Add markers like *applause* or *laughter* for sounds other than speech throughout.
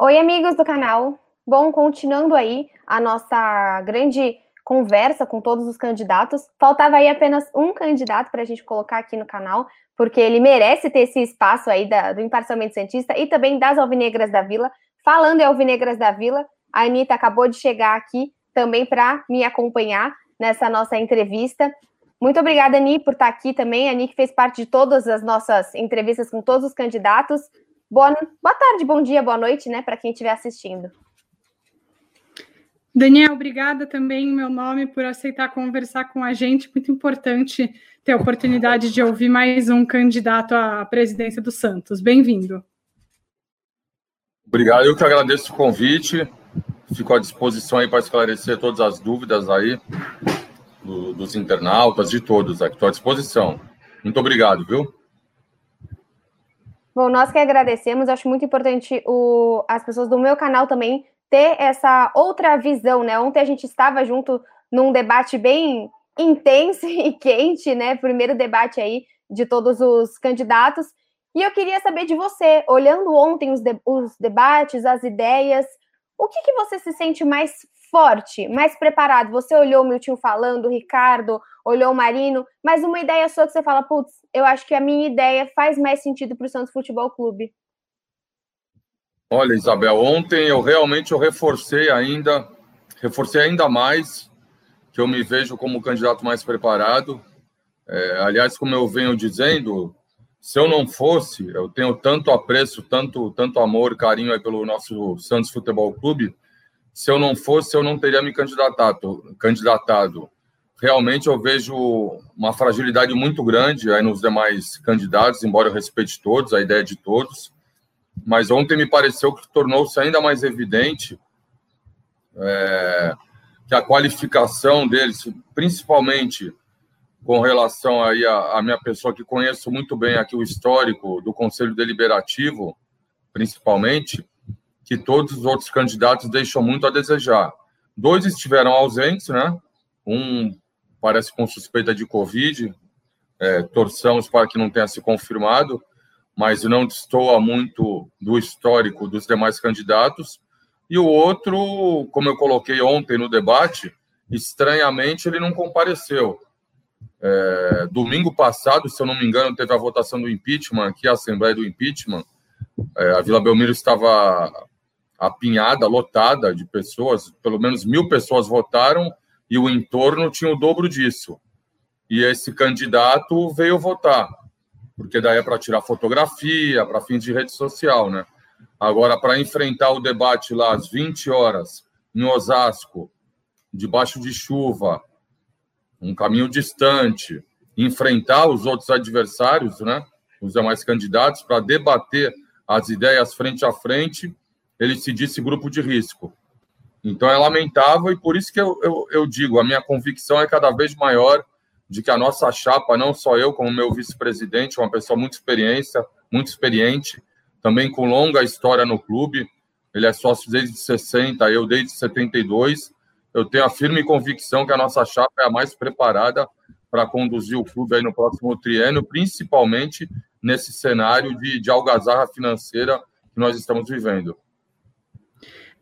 Oi, amigos do canal. Bom, continuando aí a nossa grande conversa com todos os candidatos. Faltava aí apenas um candidato para a gente colocar aqui no canal, porque ele merece ter esse espaço aí da, do Imparcialmente Santista e também das Alvinegras da Vila. Falando em Alvinegras da Vila, a Anitta acabou de chegar aqui também para me acompanhar nessa nossa entrevista. Muito obrigada, Ani, por estar aqui também. A Ani que fez parte de todas as nossas entrevistas com todos os candidatos. Boa, boa tarde, bom dia, boa noite, né, para quem estiver assistindo. Daniel, obrigada também em meu nome por aceitar conversar com a gente. Muito importante ter a oportunidade de ouvir mais um candidato à presidência do Santos. Bem-vindo. Obrigado, eu que agradeço o convite. Fico à disposição aí para esclarecer todas as dúvidas aí do, dos internautas, de todos aqui. Estou à disposição. Muito obrigado, viu? Bom, nós que agradecemos, acho muito importante o, as pessoas do meu canal também ter essa outra visão, né? Ontem a gente estava junto num debate bem intenso *laughs* e quente, né? Primeiro debate aí de todos os candidatos. E eu queria saber de você, olhando ontem os, de, os debates, as ideias, o que, que você se sente mais forte, mais preparado? Você olhou o Milton falando, o Ricardo, olhou o Marino, mas uma ideia sua que você fala, putz, eu acho que a minha ideia faz mais sentido para o Santos Futebol Clube. Olha, Isabel, ontem eu realmente eu reforcei ainda, reforcei ainda mais que eu me vejo como candidato mais preparado. É, aliás, como eu venho dizendo, se eu não fosse, eu tenho tanto apreço, tanto, tanto amor, carinho pelo nosso Santos Futebol Clube. Se eu não fosse, eu não teria me candidatado. candidatado. Realmente eu vejo uma fragilidade muito grande aí nos demais candidatos, embora eu respeite todos, a ideia de todos. Mas ontem me pareceu que tornou-se ainda mais evidente é, que a qualificação deles, principalmente com relação aí à, minha pessoa que conheço muito bem aqui o histórico do Conselho Deliberativo, principalmente, que todos os outros candidatos deixam muito a desejar. Dois estiveram ausentes, né? Um parece com suspeita de Covid, é, torçamos para que não tenha se confirmado, mas não destoa muito do histórico dos demais candidatos. E o outro, como eu coloquei ontem no debate, estranhamente ele não compareceu. É, domingo passado, se eu não me engano, teve a votação do impeachment, aqui a Assembleia do Impeachment. É, a Vila Belmiro estava apinhada, lotada de pessoas, pelo menos mil pessoas votaram e o entorno tinha o dobro disso. E esse candidato veio votar porque daí é para tirar fotografia, para fins de rede social, né? Agora, para enfrentar o debate lá às 20 horas, em Osasco, debaixo de chuva, um caminho distante, enfrentar os outros adversários, né? Os demais candidatos, para debater as ideias frente a frente, ele se disse grupo de risco. Então é lamentável e por isso que eu, eu, eu digo, a minha convicção é cada vez maior de que a nossa chapa, não só eu, como meu vice-presidente, uma pessoa muito experiência, muito experiente, também com longa história no clube, ele é sócio desde 60, eu desde 72. Eu tenho a firme convicção que a nossa chapa é a mais preparada para conduzir o clube aí no próximo triênio, principalmente nesse cenário de, de algazarra financeira que nós estamos vivendo.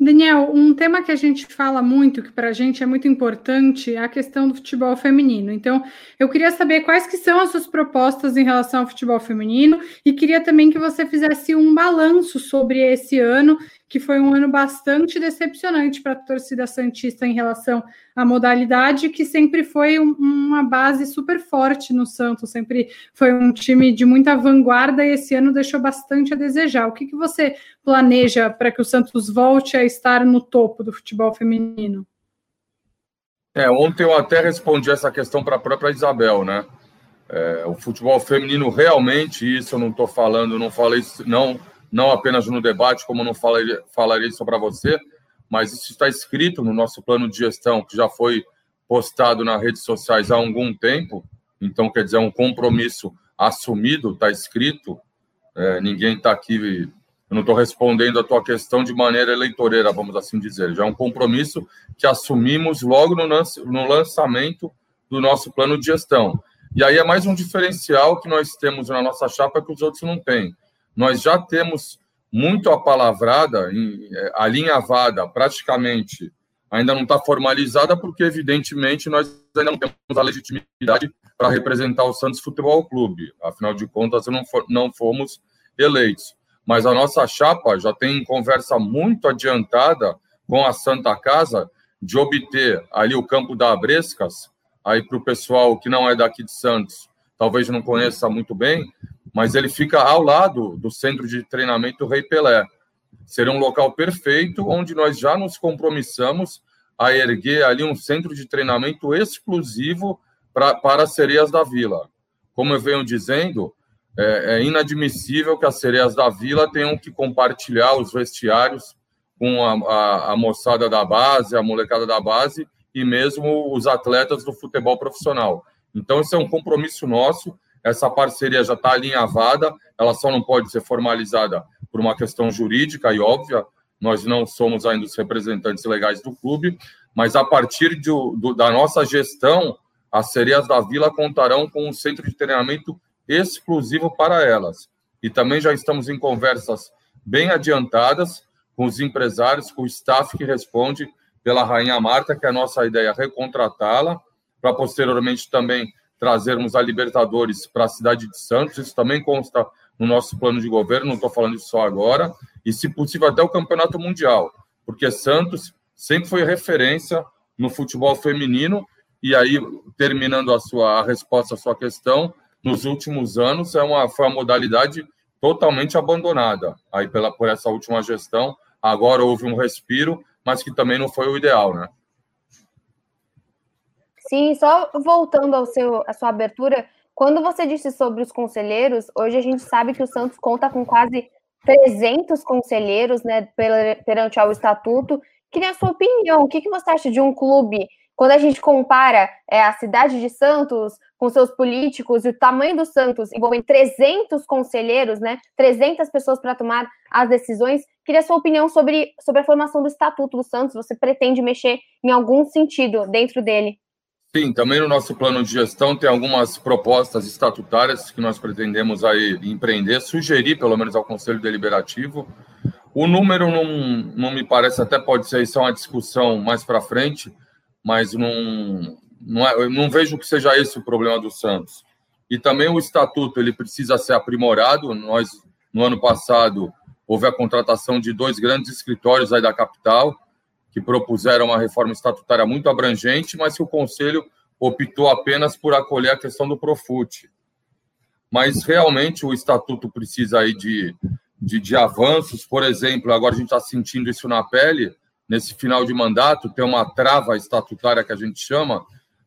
Daniel, um tema que a gente fala muito, que para a gente é muito importante, é a questão do futebol feminino. Então, eu queria saber quais que são as suas propostas em relação ao futebol feminino e queria também que você fizesse um balanço sobre esse ano que foi um ano bastante decepcionante para a torcida Santista em relação à modalidade, que sempre foi um, uma base super forte no Santos, sempre foi um time de muita vanguarda e esse ano deixou bastante a desejar. O que, que você planeja para que o Santos volte a estar no topo do futebol feminino? É, ontem eu até respondi essa questão para a própria Isabel, né? É, o futebol feminino realmente, isso eu não estou falando, não falei, não não apenas no debate, como não falarei, falarei isso para você, mas isso está escrito no nosso plano de gestão, que já foi postado nas redes sociais há algum tempo. Então, quer dizer, é um compromisso assumido, está escrito. É, ninguém está aqui eu não estou respondendo a tua questão de maneira eleitoreira, vamos assim dizer. Já é um compromisso que assumimos logo no, no lançamento do nosso plano de gestão. E aí é mais um diferencial que nós temos na nossa chapa que os outros não têm. Nós já temos muito apalavrada, é, alinhavada, praticamente, ainda não está formalizada, porque, evidentemente, nós ainda não temos a legitimidade para representar o Santos Futebol Clube. Afinal de contas, não, for, não fomos eleitos mas a nossa chapa já tem conversa muito adiantada com a Santa Casa de obter ali o campo da Abrescas, aí para o pessoal que não é daqui de Santos, talvez não conheça muito bem, mas ele fica ao lado do centro de treinamento Rei Pelé. Seria um local perfeito onde nós já nos compromissamos a erguer ali um centro de treinamento exclusivo pra, para as sereias da vila. Como eu venho dizendo, é, é, inadmissível que as sereias da vila tenham que compartilhar os vestiários com a, a, a, moçada da base, a molecada da base e mesmo os atletas do futebol profissional. Então, esse é um compromisso nosso. Essa parceria já está alinhavada, ela só não pode ser formalizada por uma questão jurídica e óbvia. Nós não somos ainda os representantes legais do clube, mas a partir de, do, da nossa gestão, as sereias da vila contarão com um centro de treinamento exclusivo para elas. E também já estamos em conversas bem adiantadas com os empresários, com o staff que responde pela Rainha Marta, que é a nossa ideia é recontratá-la, para posteriormente também trazermos a Libertadores para a cidade de Santos. Isso também consta no nosso plano de governo, não estou falando isso só agora, e se possível até o Campeonato Mundial, porque Santos sempre foi referência no futebol feminino, e aí, terminando a sua a resposta à sua questão, nos últimos anos é uma, foi uma modalidade totalmente abandonada aí pela, por essa última gestão. Agora houve um respiro, mas que também não foi o ideal, né? Sim, só voltando ao seu, à sua abertura, quando você disse sobre os conselheiros, hoje a gente sabe que o Santos conta com quase 300 conselheiros né, perante ao estatuto. Queria a sua opinião, o que, você acha de um clube quando a gente compara é, a cidade de Santos com seus políticos e o tamanho do Santos envolvendo 300 conselheiros, né, 300 pessoas para tomar as decisões, queria sua opinião sobre, sobre a formação do Estatuto do Santos. Você pretende mexer em algum sentido dentro dele? Sim, também no nosso plano de gestão tem algumas propostas estatutárias que nós pretendemos aí empreender, sugerir pelo menos ao Conselho Deliberativo. O número não, não me parece, até pode ser isso é uma discussão mais para frente, mas não, não, é, não vejo que seja esse o problema do Santos. E também o estatuto ele precisa ser aprimorado. Nós no ano passado houve a contratação de dois grandes escritórios aí da capital que propuseram uma reforma estatutária muito abrangente, mas que o conselho optou apenas por acolher a questão do Profut. Mas realmente o estatuto precisa aí de, de, de avanços. Por exemplo, agora a gente está sentindo isso na pele nesse final de mandato, tem uma trava estatutária que a gente chama,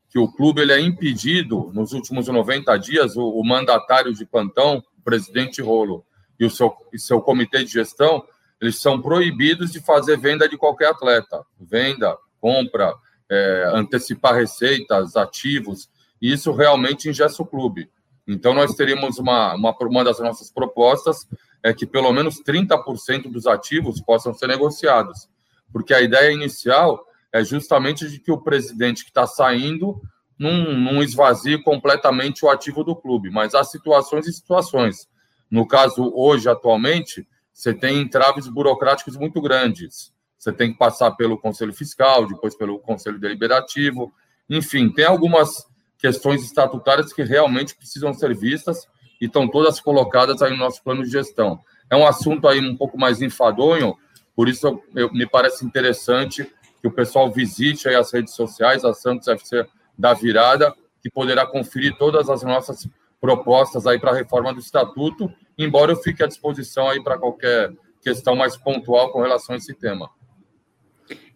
que o clube ele é impedido, nos últimos 90 dias, o, o mandatário de plantão, o presidente Rolo, e o seu, e seu comitê de gestão, eles são proibidos de fazer venda de qualquer atleta. Venda, compra, é, antecipar receitas, ativos, e isso realmente ingessa o clube. Então, nós teríamos uma, uma, uma das nossas propostas é que pelo menos 30% dos ativos possam ser negociados porque a ideia inicial é justamente de que o presidente que está saindo não, não esvazie completamente o ativo do clube, mas há situações e situações. No caso, hoje, atualmente, você tem entraves burocráticos muito grandes. Você tem que passar pelo Conselho Fiscal, depois pelo Conselho Deliberativo. Enfim, tem algumas questões estatutárias que realmente precisam ser vistas e estão todas colocadas aí no nosso plano de gestão. É um assunto aí um pouco mais enfadonho, por isso, eu, eu, me parece interessante que o pessoal visite as redes sociais, a Santos FC da Virada, que poderá conferir todas as nossas propostas aí para a reforma do estatuto, embora eu fique à disposição aí para qualquer questão mais pontual com relação a esse tema.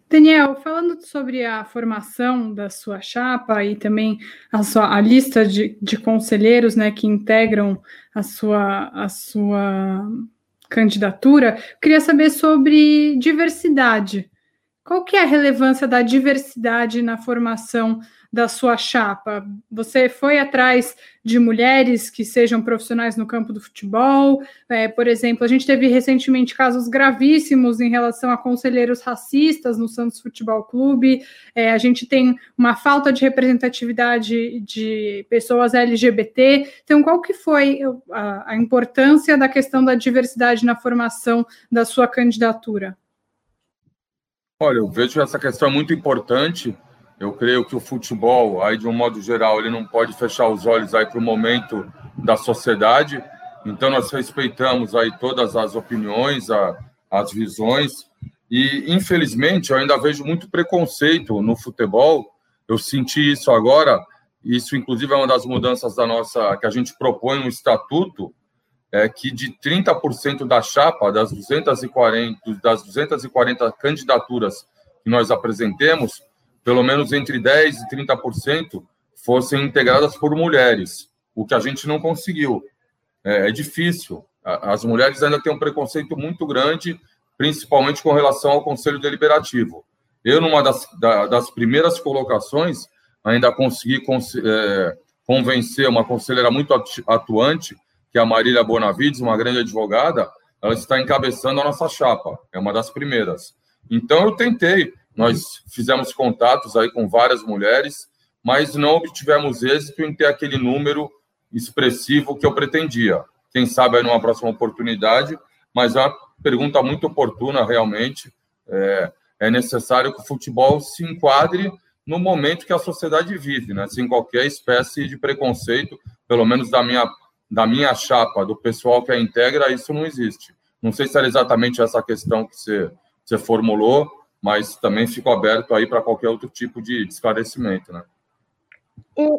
Daniel, falando sobre a formação da sua chapa e também a, sua, a lista de, de conselheiros né, que integram a sua, a sua candidatura, queria saber sobre diversidade. Qual que é a relevância da diversidade na formação da sua chapa? Você foi atrás de mulheres que sejam profissionais no campo do futebol? É, por exemplo, a gente teve recentemente casos gravíssimos em relação a conselheiros racistas no Santos Futebol Clube. É, a gente tem uma falta de representatividade de pessoas LGBT. Então, qual que foi a, a importância da questão da diversidade na formação da sua candidatura? Olha, eu vejo essa questão muito importante eu creio que o futebol, aí de um modo geral, ele não pode fechar os olhos aí para o momento da sociedade. Então nós respeitamos aí todas as opiniões, a, as visões e infelizmente eu ainda vejo muito preconceito no futebol. Eu senti isso agora. Isso inclusive é uma das mudanças da nossa que a gente propõe no estatuto, é que de 30% da chapa das 240 das 240 candidaturas que nós apresentemos, pelo menos entre 10% e 30% fossem integradas por mulheres, o que a gente não conseguiu. É, é difícil. As mulheres ainda têm um preconceito muito grande, principalmente com relação ao Conselho Deliberativo. Eu, numa das, das primeiras colocações, ainda consegui é, convencer uma conselheira muito atuante, que é a Marília Bonavides, uma grande advogada, ela está encabeçando a nossa chapa, é uma das primeiras. Então, eu tentei, nós fizemos contatos aí com várias mulheres, mas não obtivemos êxito em ter aquele número expressivo que eu pretendia. Quem sabe aí numa próxima oportunidade, mas é uma pergunta muito oportuna, realmente. É, é necessário que o futebol se enquadre no momento que a sociedade vive, né? sem qualquer espécie de preconceito, pelo menos da minha, da minha chapa, do pessoal que a integra, isso não existe. Não sei se era exatamente essa questão que você, você formulou, mas também fico aberto aí para qualquer outro tipo de esclarecimento, né?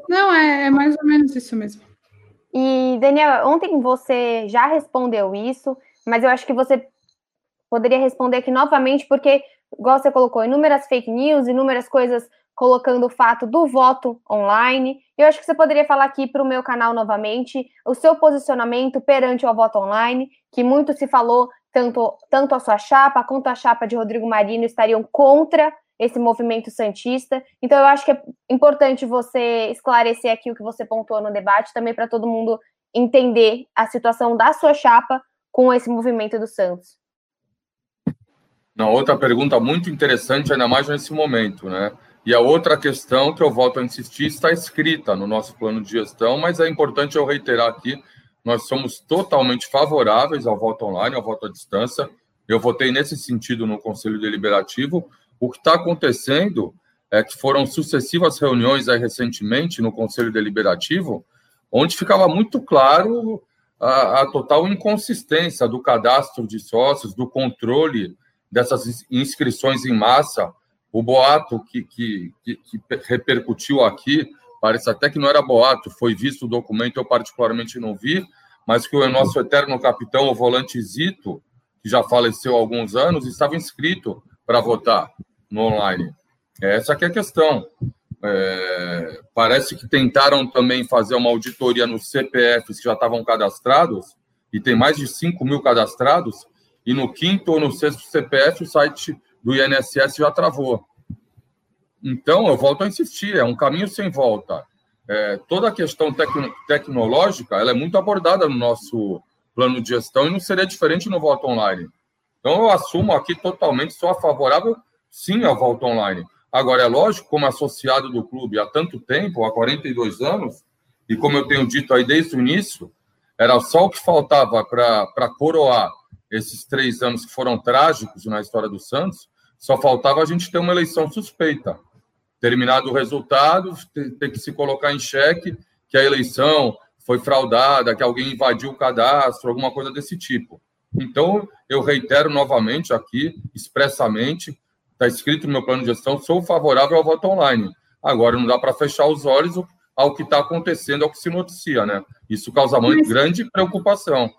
Não, é, é, mais ou menos isso mesmo. E, Daniel, ontem você já respondeu isso, mas eu acho que você poderia responder aqui novamente, porque, igual você colocou, inúmeras fake news, inúmeras coisas colocando o fato do voto online. Eu acho que você poderia falar aqui para o meu canal novamente o seu posicionamento perante o voto online, que muito se falou tanto, tanto a sua chapa quanto a chapa de Rodrigo Marino estariam contra esse movimento santista. Então, eu acho que é importante você esclarecer aqui o que você pontuou no debate, também para todo mundo entender a situação da sua chapa com esse movimento do Santos. Uma outra pergunta muito interessante, ainda mais nesse momento, né? E a outra questão que eu volto a insistir está escrita no nosso plano de gestão, mas é importante eu reiterar aqui nós somos totalmente favoráveis ao voto online, ao voto à distância. Eu votei nesse sentido no Conselho Deliberativo. O que está acontecendo é que foram sucessivas reuniões aí recentemente no Conselho Deliberativo, onde ficava muito claro a, a total inconsistência do cadastro de sócios, do controle dessas inscrições em massa. O boato que, que, que, que repercutiu aqui parece até que não era boato, foi visto o documento, eu particularmente não vi, mas que o nosso eterno capitão, o volante Zito, que já faleceu há alguns anos, estava inscrito para votar no online. Essa que é a questão. É, parece que tentaram também fazer uma auditoria nos CPFs que já estavam cadastrados, e tem mais de 5 mil cadastrados, e no quinto ou no sexto CPF o site do INSS já travou. Então, eu volto a insistir, é um caminho sem volta. É, toda a questão tecno, tecnológica ela é muito abordada no nosso plano de gestão e não seria diferente no voto online. Então, eu assumo aqui totalmente, sou favorável, sim, ao voto online. Agora, é lógico, como associado do clube há tanto tempo, há 42 anos, e como eu tenho dito aí desde o início, era só o que faltava para coroar esses três anos que foram trágicos na história do Santos, só faltava a gente ter uma eleição suspeita terminado o resultado, tem que se colocar em xeque que a eleição foi fraudada, que alguém invadiu o cadastro, alguma coisa desse tipo. Então, eu reitero novamente aqui, expressamente, está escrito no meu plano de gestão, sou favorável ao voto online. Agora, não dá para fechar os olhos ao que está acontecendo, ao que se noticia, né? Isso causa muito grande preocupação.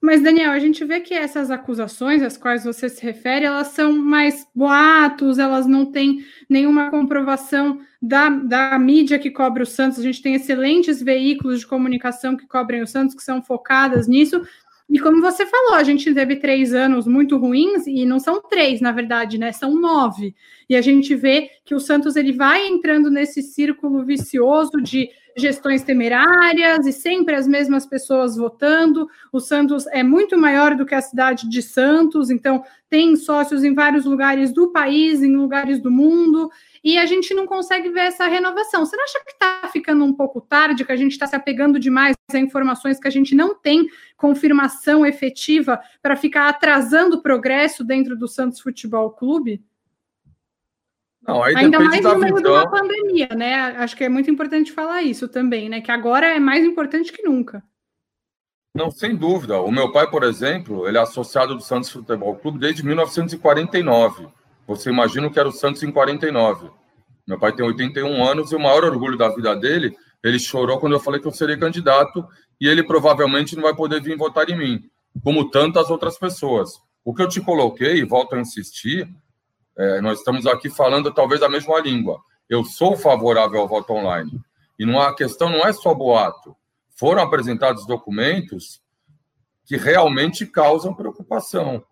Mas, Daniel, a gente vê que essas acusações às quais você se refere, elas são mais boatos, elas não têm nenhuma comprovação da, da mídia que cobre o Santos. A gente tem excelentes veículos de comunicação que cobrem o Santos, que são focadas nisso. E como você falou, a gente teve três anos muito ruins, e não são três, na verdade, né? São nove. E a gente vê que o Santos ele vai entrando nesse círculo vicioso de gestões temerárias e sempre as mesmas pessoas votando. O Santos é muito maior do que a cidade de Santos, então tem sócios em vários lugares do país, em lugares do mundo, e a gente não consegue ver essa renovação. Você não acha que está ficando um pouco tarde, que a gente está se apegando demais a informações que a gente não tem confirmação efetiva para ficar atrasando o progresso dentro do Santos Futebol Clube? Não, Ainda mais no meio visão. de uma pandemia, né? Acho que é muito importante falar isso também, né? Que agora é mais importante que nunca. Não, sem dúvida. O meu pai, por exemplo, ele é associado do Santos Futebol Clube desde 1949. Você imagina o que era o Santos em 49. Meu pai tem 81 anos e o maior orgulho da vida dele, ele chorou quando eu falei que eu seria candidato e ele provavelmente não vai poder vir votar em mim, como tantas outras pessoas. O que eu te coloquei, e volto a insistir, é, nós estamos aqui falando talvez a mesma língua. Eu sou favorável ao voto online. E não, a questão não é só boato. Foram apresentados documentos que realmente causam preocupação.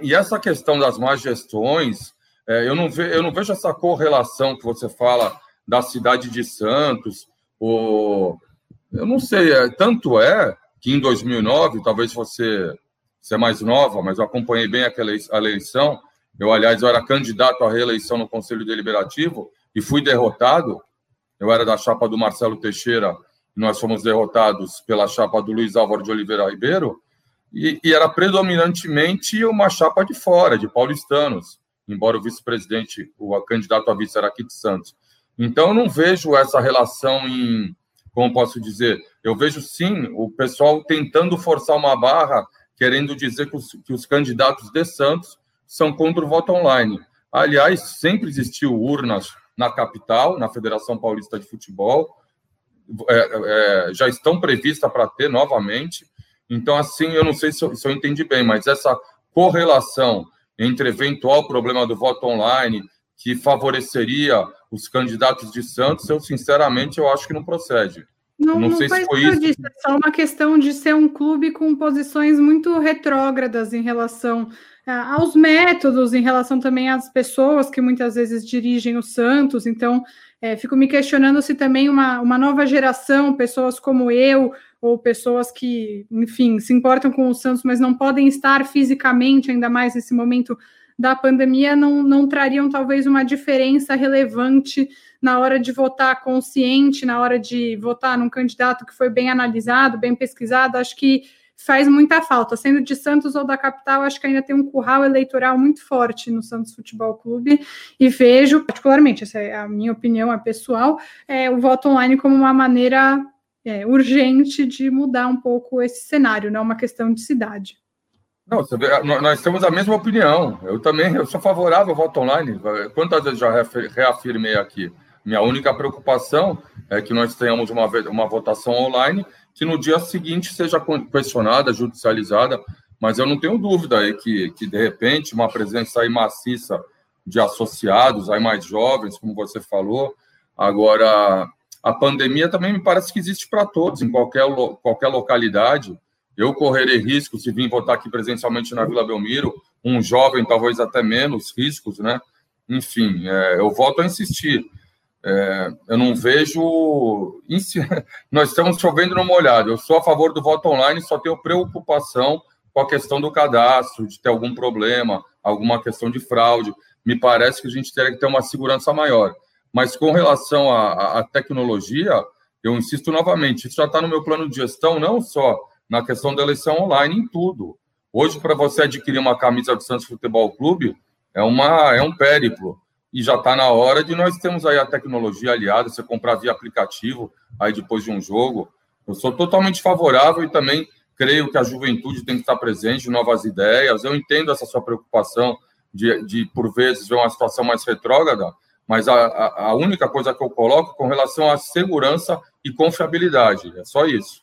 E essa questão das más gestões, é, eu, não ve, eu não vejo essa correlação que você fala da cidade de Santos, ou, eu não sei, é, tanto é que em 2009, talvez você, você é mais nova, mas eu acompanhei bem aquela eleição, eu, aliás, eu era candidato à reeleição no Conselho Deliberativo e fui derrotado. Eu era da chapa do Marcelo Teixeira nós fomos derrotados pela chapa do Luiz Álvaro de Oliveira Ribeiro. E, e era predominantemente uma chapa de fora, de paulistanos, embora o vice-presidente, o candidato a vice era aqui de Santos. Então, eu não vejo essa relação em, como posso dizer, eu vejo sim o pessoal tentando forçar uma barra, querendo dizer que os, que os candidatos de Santos são contra o voto online. Aliás, sempre existiu urnas na capital, na Federação Paulista de Futebol, é, é, já estão previstas para ter novamente. Então, assim, eu não sei se eu, se eu entendi bem, mas essa correlação entre eventual problema do voto online que favoreceria os candidatos de Santos, eu sinceramente eu acho que não procede. Não, não, não sei se foi isso. É só uma questão de ser um clube com posições muito retrógradas em relação aos métodos, em relação também às pessoas que muitas vezes dirigem o Santos. Então, é, fico me questionando se também uma, uma nova geração, pessoas como eu, ou pessoas que, enfim, se importam com o Santos, mas não podem estar fisicamente, ainda mais nesse momento da pandemia, não, não trariam talvez uma diferença relevante na hora de votar consciente, na hora de votar num candidato que foi bem analisado, bem pesquisado. Acho que faz muita falta. Sendo de Santos ou da capital, acho que ainda tem um curral eleitoral muito forte no Santos Futebol Clube e vejo, particularmente, essa é a minha opinião, é pessoal, é, o voto online como uma maneira é, urgente de mudar um pouco esse cenário, não é uma questão de cidade. Não, vê, nós temos a mesma opinião. Eu também eu sou favorável ao voto online. Quantas vezes já reafirmei aqui? Minha única preocupação é que nós tenhamos uma, uma votação online que no dia seguinte seja questionada, judicializada, mas eu não tenho dúvida aí que, que de repente, uma presença aí maciça de associados, aí mais jovens, como você falou, agora a pandemia também me parece que existe para todos, em qualquer, qualquer localidade. Eu correrei risco se vir votar aqui presencialmente na Vila Belmiro, um jovem talvez até menos riscos, né? Enfim, é, eu volto a insistir. É, eu não vejo. *laughs* Nós estamos chovendo no molhado. Eu sou a favor do voto online, só tenho preocupação com a questão do cadastro, de ter algum problema, alguma questão de fraude. Me parece que a gente teria que ter uma segurança maior. Mas com relação à, à tecnologia, eu insisto novamente, isso já está no meu plano de gestão, não só na questão da eleição online, em tudo. Hoje, para você adquirir uma camisa do Santos Futebol Clube, é, uma, é um périplo e já está na hora de nós termos aí a tecnologia aliada, você comprar via aplicativo aí depois de um jogo. Eu sou totalmente favorável e também creio que a juventude tem que estar presente, novas ideias. Eu entendo essa sua preocupação de, de por vezes, ver uma situação mais retrógrada, mas a, a, única coisa que eu coloco com relação à segurança e confiabilidade, é só isso.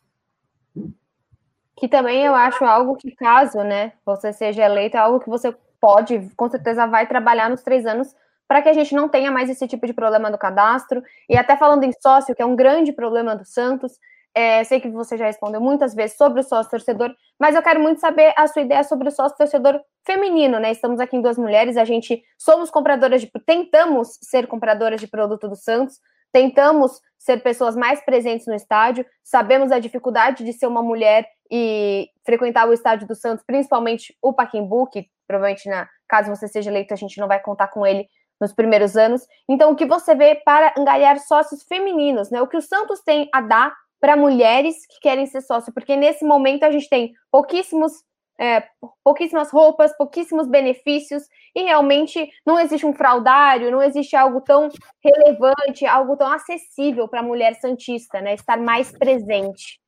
Que também eu acho algo que, caso né, você seja eleito, é algo que você pode, com certeza, vai trabalhar nos três anos para que a gente não tenha mais esse tipo de problema do cadastro. E até falando em sócio, que é um grande problema do Santos, É, sei que você já respondeu muitas vezes sobre o sócio torcedor, mas eu quero muito saber a sua ideia sobre o sócio torcedor feminino, né? Estamos aqui em duas mulheres, a gente somos compradoras de tentamos ser compradoras de produto do Santos, tentamos ser pessoas mais presentes no estádio, sabemos a dificuldade de ser uma mulher e frequentar o estádio do Santos, principalmente o Paquimbu, que provavelmente na caso você seja eleito a gente não vai contar com ele nos primeiros anos. Então, o que você vê para angariar sócios femininos, né? O que o Santos tem a dar para mulheres que querem ser sócio, porque nesse momento a gente tem pouquíssimos, é, pouquíssimas roupas, pouquíssimos benefícios, e realmente não existe um fraudário, não existe algo tão relevante, algo tão acessível para a mulher santista, né? Estar mais presente.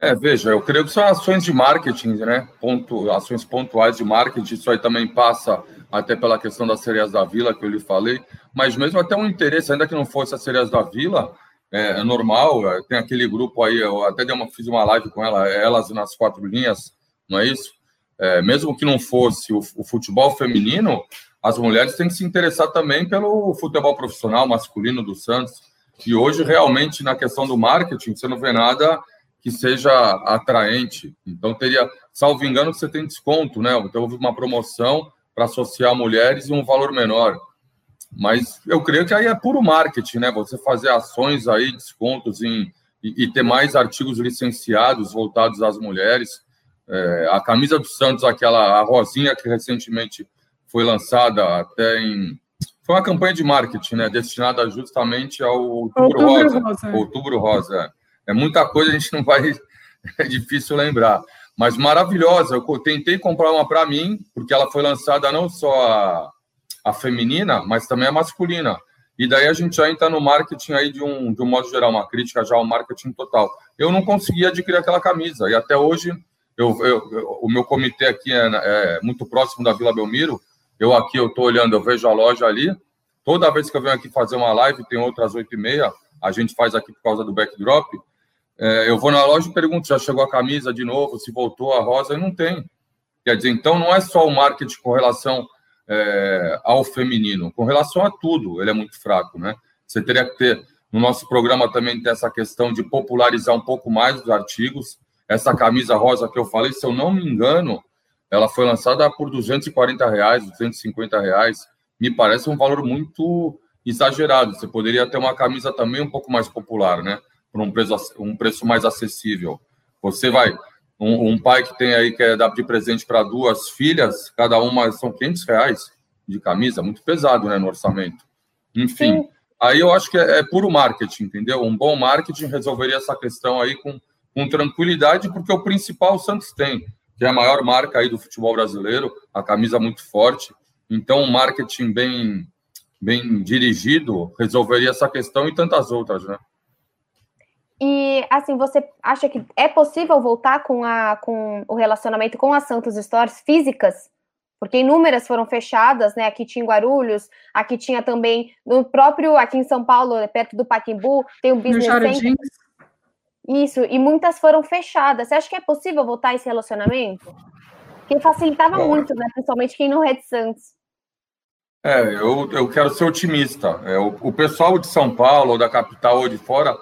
É, veja, eu creio que são ações de marketing, né? Ponto, ações pontuais de marketing, isso aí também passa até pela questão das cereais da vila que eu lhe falei, mas mesmo até um interesse, ainda que não fosse as cereais da vila, é, é normal, é, tem aquele grupo aí, eu até uma, fiz uma live com ela, elas nas quatro linhas, não é isso? É, mesmo que não fosse o, o, futebol feminino, as mulheres têm que se interessar também pelo futebol profissional masculino do Santos. E hoje, realmente, na questão do marketing, você não vê nada que seja atraente. Então, teria, salvo engano, você tem desconto, né? Então, houve uma promoção para associar mulheres e um valor menor. Mas eu creio que aí é puro marketing, né? Você fazer ações aí, descontos em, e, e ter mais artigos licenciados voltados às mulheres. É, a camisa do Santos, aquela a rosinha que recentemente foi lançada até em. Foi uma campanha de marketing, né? Destinada justamente ao Outubro, outubro Rosa. rosa. Outubro Rosa. É. muita coisa, a gente não vai. *laughs* É difícil lembrar. Mas maravilhosa. Eu tentei comprar uma para mim, porque ela foi lançada não só a a feminina, mas também a masculina. E daí a gente já entra no marketing aí de um, de um modo geral, uma crítica já ao marketing total. Eu não consegui adquirir aquela camisa, e até hoje eu, eu, eu, o meu comitê aqui é, é, muito próximo da Vila Belmiro. Eu aqui, eu estou olhando, eu vejo a loja ali. Toda vez que eu venho aqui fazer uma live, tem outras oito e meia, a gente faz aqui por causa do backdrop. É, eu vou na loja e pergunto, já chegou a camisa de novo, se voltou a rosa, e não tem. Quer dizer, então não é só o marketing com relação é, ao feminino. Com relação a tudo, ele é muito fraco, né? Você teria que ter, no nosso programa também tem essa questão de popularizar um pouco mais os artigos. Essa camisa rosa que eu falei, se eu não me engano, ela foi lançada por 240 reais, 250 reais. Me parece um valor muito exagerado. Você poderia ter uma camisa também um pouco mais popular, né? Por um preço, um preço mais acessível. Você vai, um, um, pai que tem aí, que é dar de presente para duas filhas, cada uma são 500 reais de camisa, muito pesado, né, no orçamento. Enfim, Sim. aí eu acho que é, é, puro marketing, entendeu? Um bom marketing resolveria essa questão aí com, com tranquilidade, porque o principal o Santos tem, que é a maior marca aí do futebol brasileiro, a camisa muito forte. Então, um marketing bem, bem dirigido resolveria essa questão e tantas outras, né? E assim, você acha que é possível voltar com, a, com o relacionamento com as Santos Stores físicas? Porque inúmeras foram fechadas, né? Aqui tinha em Guarulhos, aqui tinha também no próprio, aqui em São Paulo, perto do Paquimbu, tem o Business Center. Isso, e muitas foram fechadas. Você acha que é possível voltar esse relacionamento? Que facilitava Bom, muito, né? Principalmente quem não é de Santos. É, eu, eu quero ser otimista. É, o, o pessoal de São Paulo, ou da capital ou de fora,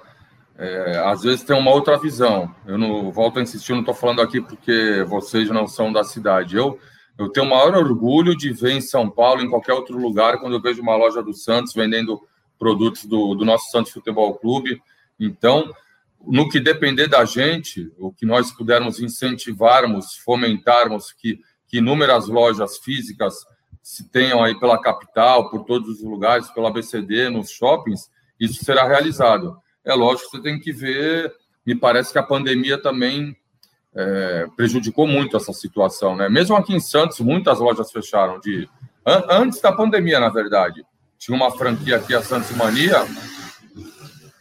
é, às vezes tem uma outra visão. Eu não volto a insistir, não estou falando aqui porque vocês não são da cidade. Eu, eu tenho o maior orgulho de ver em São Paulo, em qualquer outro lugar, quando eu vejo uma loja do Santos vendendo produtos do, do nosso Santos Futebol Clube. Então, no que depender da gente, o que nós pudermos incentivarmos, fomentarmos que, que inúmeras lojas físicas se tenham aí pela capital, por todos os lugares, pela BCD, nos shoppings, isso será realizado. É lógico que você tem que ver. Me parece que a pandemia também é, prejudicou muito essa situação, né? Mesmo aqui em Santos, muitas lojas fecharam de an antes da pandemia, na verdade. Tinha uma franquia aqui, a Santos Mania.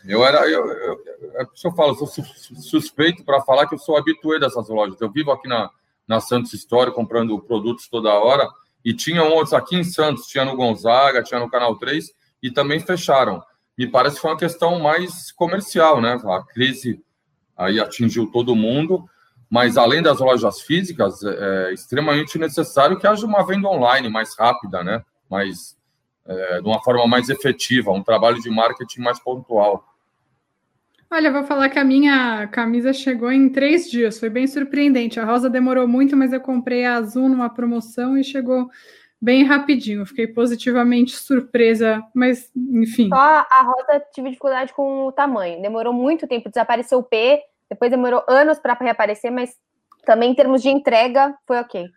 Eu era, eu, eu, é isso eu falo, eu sou suspeito para falar que eu sou habituê dessas lojas. Eu vivo aqui na, na Santos História comprando produtos toda hora. E tinha outros aqui em Santos, tinha no Gonzaga, tinha no Canal 3, e também fecharam me parece que foi uma questão mais comercial, né? A crise aí atingiu todo mundo, mas além das lojas físicas, é, é extremamente necessário que haja uma venda online mais rápida, né? Mais, é, de uma forma mais efetiva, um trabalho de marketing mais pontual. Olha, vou falar que a minha camisa chegou em três dias, foi bem surpreendente. A rosa demorou muito, mas eu comprei a azul numa promoção e chegou bem rapidinho. Fiquei positivamente surpresa, mas enfim. Só a rosa tive dificuldade com o tamanho. Demorou muito tempo, desapareceu o P, depois demorou anos para reaparecer, mas também em termos de entrega foi ok.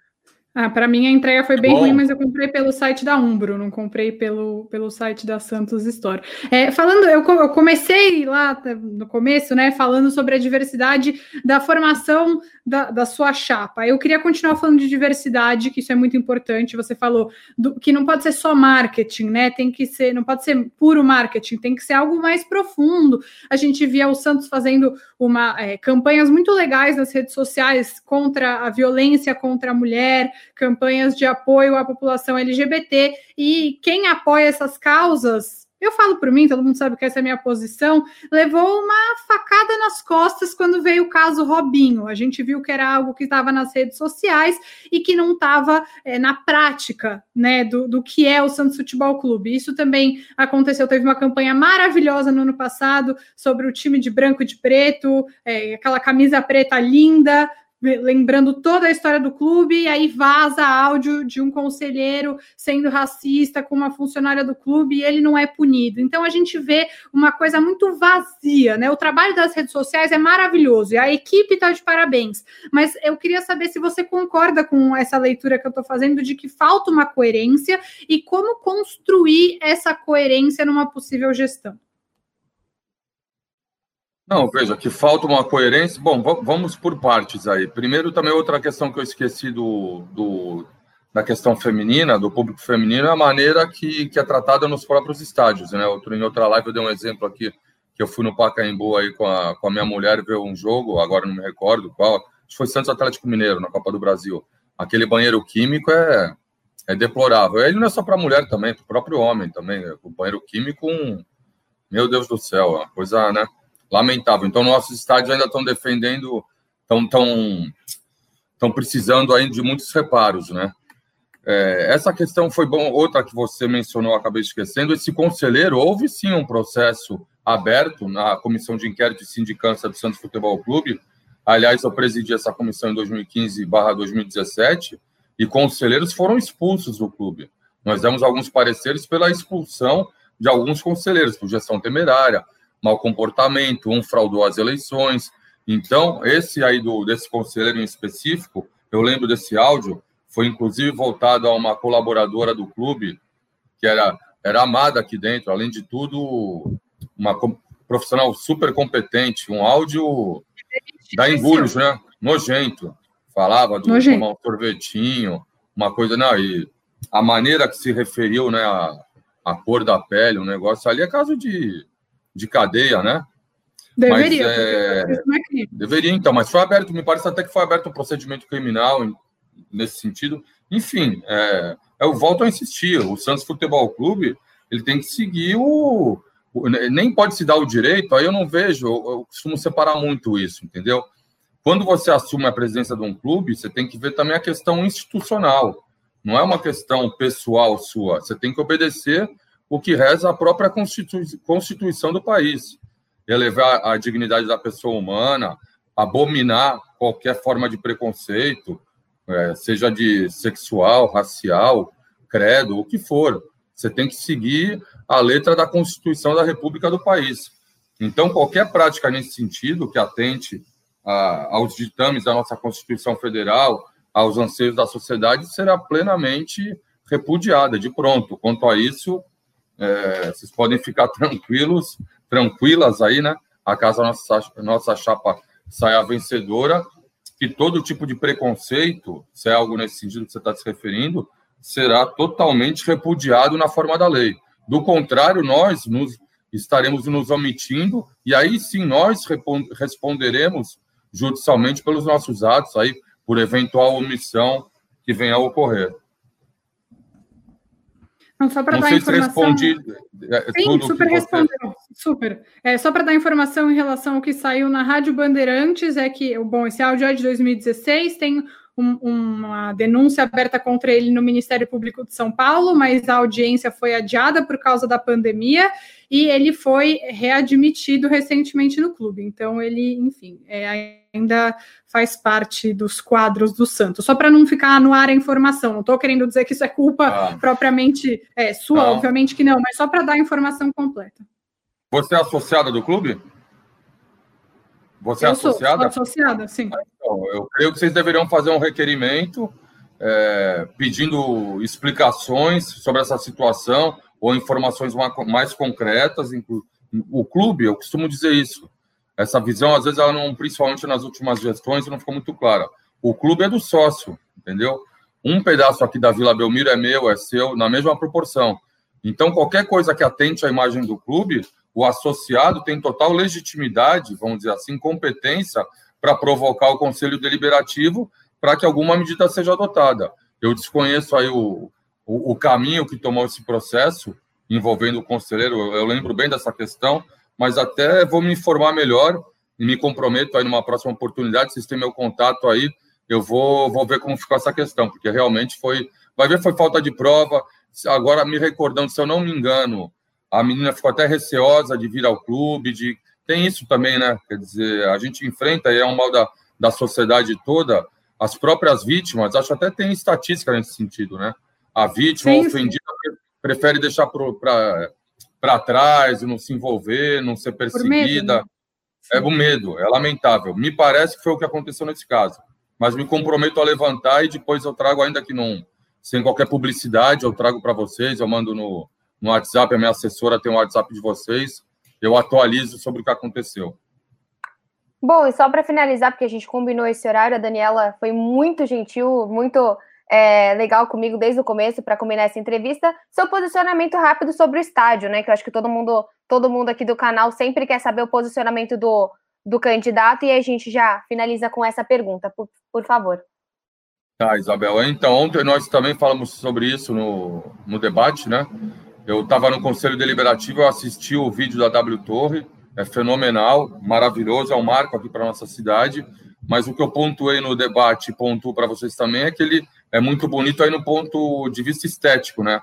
Ah, para mim a entrega foi bem Bom. ruim, mas eu comprei pelo site da Umbro, não comprei pelo, pelo site da Santos Store. É, falando, eu, eu, comecei lá no começo, né, falando sobre a diversidade da formação da, da, sua chapa. Eu queria continuar falando de diversidade, que isso é muito importante. Você falou do, que não pode ser só marketing, né? Tem que ser, não pode ser puro marketing, tem que ser algo mais profundo. A gente via o Santos fazendo uma é, campanhas muito legais nas redes sociais contra a violência contra a mulher campanhas de apoio à população LGBT, e quem apoia essas causas eu falo por mim, todo mundo sabe que essa é a minha posição, levou uma facada nas costas quando veio o caso Robinho. A gente viu que era algo que estava nas redes sociais e que não estava é, na prática né, do, do que é o Santos Futebol Clube. Isso também aconteceu, teve uma campanha maravilhosa no ano passado sobre o time de branco e de preto, é, aquela camisa preta linda, lembrando toda a história do clube, e aí vaza áudio de um conselheiro sendo racista com uma funcionária do clube e ele não é punido. Então a gente vê uma coisa muito vazia, né? O trabalho das redes sociais é maravilhoso e a equipe está de parabéns. Mas eu queria saber se você concorda com essa leitura que eu estou fazendo de que falta uma coerência e como construir essa coerência numa possível gestão. Não, veja, que falta uma coerência. Bom, vamos por partes aí. Primeiro, também outra questão que eu esqueci do, do, da questão feminina, do público feminino, é a maneira que, que é tratada nos próprios estádios. Né? Outro, em outra live eu dei um exemplo aqui, que eu fui no Pacaembu aí com a, com a minha mulher ver um jogo, agora não me recordo qual, foi Santos Atlético Mineiro, na Copa do Brasil. Aquele banheiro químico é, é deplorável. Ele não é só para mulher também, para o próprio homem também. O banheiro químico, um, meu Deus do céu, é uma coisa, né? Lamentável. Então, nossos estádios ainda estão defendendo, estão tão, tão precisando ainda de muitos reparos, né? É, essa questão foi bom, outra que você mencionou, acabei esquecendo. Esse conselheiro, houve sim um processo aberto na comissão de inquérito e sindicância do Santos Futebol Clube. Aliás, eu presidi essa comissão em 2015/2017 e conselheiros foram expulsos do clube. Nós demos alguns pareceres pela expulsão de alguns conselheiros por gestão temerária, mau comportamento, um fraudou as eleições. Então, esse aí do, desse conselheiro em específico, eu lembro desse áudio, foi inclusive voltado a uma colaboradora do clube, que era, era amada aqui dentro, além de tudo, uma profissional super competente, um áudio da engulhos, né? Nojento. Falava do Nojento. tomar um sorvetinho, uma coisa, não, e a maneira que se referiu, né, a, a cor da pele, o um negócio ali é caso de de cadeia, né? Deveria. Mas, é... é deveria, então, mas foi aberto, me parece até que foi aberto um procedimento criminal nesse sentido. Enfim, é, eu volto a insistir, o Santos Futebol Clube, ele tem que seguir o, o, Nem pode se dar o direito, aí eu não vejo, eu, costumo separar muito isso, entendeu? Quando você assume a presidência de um clube, você tem que ver também a questão institucional. Não é uma questão pessoal sua. Você tem que obedecer o que reza a própria Constituição do país. Elevar a dignidade da pessoa humana, abominar qualquer forma de preconceito, é, seja de sexual, racial, credo, o que for. Você tem que seguir a letra da Constituição da República do país. Então, qualquer prática nesse sentido que atente a, aos ditames da nossa Constituição Federal, aos anseios da sociedade, será plenamente repudiada de pronto. Quanto a isso, é, vocês podem ficar *laughs* tranquilos, tranquilas aí, né? A casa nossa, nossa chapa saia vencedora, que todo tipo de preconceito, se é algo nesse sentido que você está se referindo, será totalmente repudiado na forma da lei. Do contrário, nós nos, estaremos nos omitindo e aí sim nós responderemos judicialmente pelos nossos atos aí por eventual omissão que venha a ocorrer. Não, só para dar informação. Se respondi é, Sim, super respondeu. Super. É, só para dar informação em relação ao que saiu na Rádio Bandeirantes, é que, bom, esse áudio é de 2016, tem um, uma denúncia aberta contra ele no Ministério Público de São Paulo, mas a audiência foi adiada por causa da pandemia e ele foi readmitido recentemente no clube. Então, ele, enfim, é, ainda faz parte dos quadros do Santos. Só para não ficar no ar a informação, não estou querendo dizer que isso é culpa ah. propriamente é, sua, não. obviamente que não, mas só para dar a informação completa. Você é associada do clube? Você é eu associada? Sou, sou associada, sim. Ah, então, eu creio que vocês deveriam fazer um requerimento é, pedindo explicações sobre essa situação ou informações mais concretas. O clube, eu costumo dizer isso. Essa visão, às vezes, ela não, principalmente nas últimas gestões, não ficou muito clara. O clube é do sócio, entendeu? Um pedaço aqui da Vila Belmiro é meu, é seu, na mesma proporção. Então, qualquer coisa que atente à imagem do clube, o associado tem total legitimidade, vamos dizer assim, competência para provocar o conselho deliberativo para que alguma medida seja adotada. Eu desconheço aí o, o, o, caminho que tomou esse processo envolvendo o conselheiro, eu, eu lembro bem dessa questão, mas até vou me informar melhor e me comprometo aí numa próxima oportunidade, vocês têm meu contato aí, eu vou, vou ver como ficou essa questão, porque realmente foi, vai ver, foi falta de prova, agora me recordando, se eu não me engano, a menina ficou até receosa de vir ao clube, de tem isso também, né? Quer dizer, a gente enfrenta, e é um mal da, da sociedade toda, as próprias vítimas, acho até tem estatística nesse sentido, né? A vítima sim, ofendida sim. prefere deixar para trás, não se envolver, não ser perseguida. Medo, né? É o medo, é lamentável. Me parece que foi o que aconteceu nesse caso. Mas me comprometo a levantar e depois eu trago, ainda que não, sem qualquer publicidade, eu trago para vocês, eu mando no, no WhatsApp, a minha assessora tem o WhatsApp de vocês, eu atualizo sobre o que aconteceu. Bom, e só para finalizar, porque a gente combinou esse horário, a Daniela foi muito gentil, muito é, legal comigo desde o começo para combinar essa entrevista. Seu posicionamento rápido sobre o estádio, né? Que eu acho que todo mundo, todo mundo aqui do canal sempre quer saber o posicionamento do, do candidato e a gente já finaliza com essa pergunta, por, por favor. Tá, Isabel. Então, ontem nós também falamos sobre isso no, no debate, né? Eu estava no Conselho Deliberativo, eu assisti o vídeo da W Torre, é fenomenal, maravilhoso, é um marco aqui para nossa cidade. Mas o que eu pontuei no debate, pontuo para vocês também, é que ele é muito bonito aí no ponto de vista estético, né?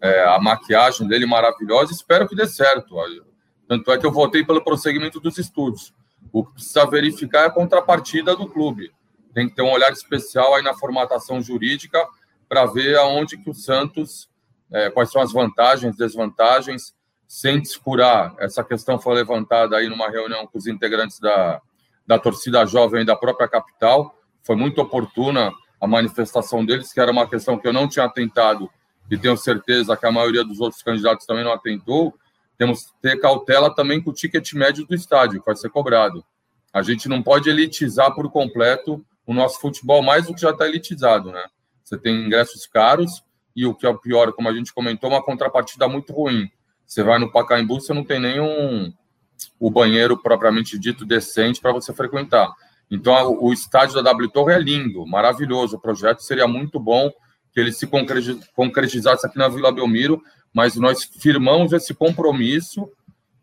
É, a maquiagem dele maravilhosa, espero que dê certo. Tanto é que eu votei pelo prosseguimento dos estudos. O que precisa verificar é a contrapartida do clube. Tem que ter um olhar especial aí na formatação jurídica para ver aonde que o Santos é, quais são as vantagens, desvantagens, sem descurar. Essa questão foi levantada aí numa reunião com os integrantes da, da torcida jovem da própria capital. Foi muito oportuna a manifestação deles, que era uma questão que eu não tinha atentado e tenho certeza que a maioria dos outros candidatos também não atentou. Temos que ter cautela também com o ticket médio do estádio, que vai ser cobrado. A gente não pode elitizar por completo o nosso futebol mais do que já está elitizado, né? Você tem ingressos caros, e o que é o pior, como a gente comentou, uma contrapartida muito ruim. Você vai no Pacaembu, você não tem nenhum o banheiro propriamente dito decente para você frequentar. Então, o estádio da W Torre é lindo, maravilhoso. O projeto seria muito bom que ele se concretizasse aqui na Vila Belmiro, mas nós firmamos esse compromisso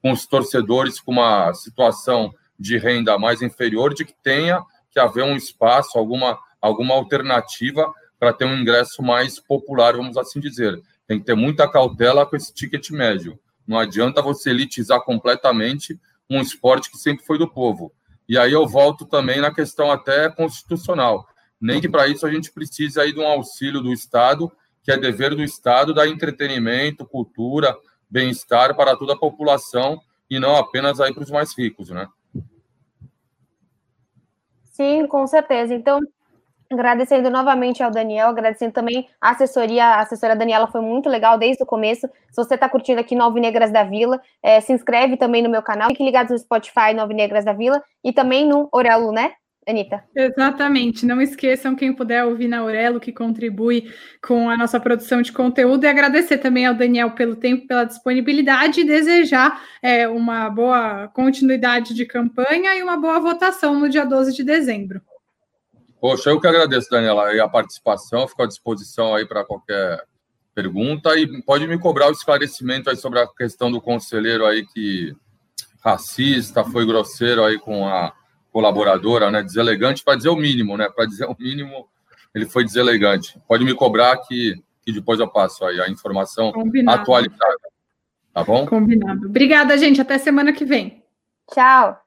com os torcedores com uma situação de renda mais inferior, de que tenha que haver um espaço, alguma, alguma alternativa para ter um ingresso mais popular, vamos assim dizer. Tem que ter muita cautela com esse ticket médio. Não adianta você elitizar completamente um esporte que sempre foi do povo. E aí eu volto também na questão até constitucional. Nem que para isso a gente precise aí de um auxílio do Estado, que é dever do Estado dar entretenimento, cultura, bem-estar para toda a população e não apenas aí para os mais ricos, né? Sim, com certeza. Então, Agradecendo novamente ao Daniel, agradecendo também a assessoria. A assessora Daniela foi muito legal desde o começo. Se você está curtindo aqui Nove Negras da Vila, é, se inscreve também no meu canal. Fique ligado no Spotify Nove Negras da Vila e também no Orelo, né? Anitta. Exatamente. Não esqueçam, quem puder ouvir na Aurelo, que contribui com a nossa produção de conteúdo, e agradecer também ao Daniel pelo tempo, pela disponibilidade e desejar é, uma boa continuidade de campanha e uma boa votação no dia 12 de dezembro. Poxa, eu que agradeço, Daniela, a participação, fico à disposição aí para qualquer pergunta e pode me cobrar o esclarecimento aí sobre a questão do conselheiro aí que racista, foi grosseiro aí com a colaboradora, né, deselegante, para dizer o mínimo, né, para dizer o mínimo, ele foi deselegante. Pode me cobrar que, que depois eu passo aí a informação Combinado. atualizada. Tá bom? Combinado. Obrigada, gente. Até semana que vem. Tchau.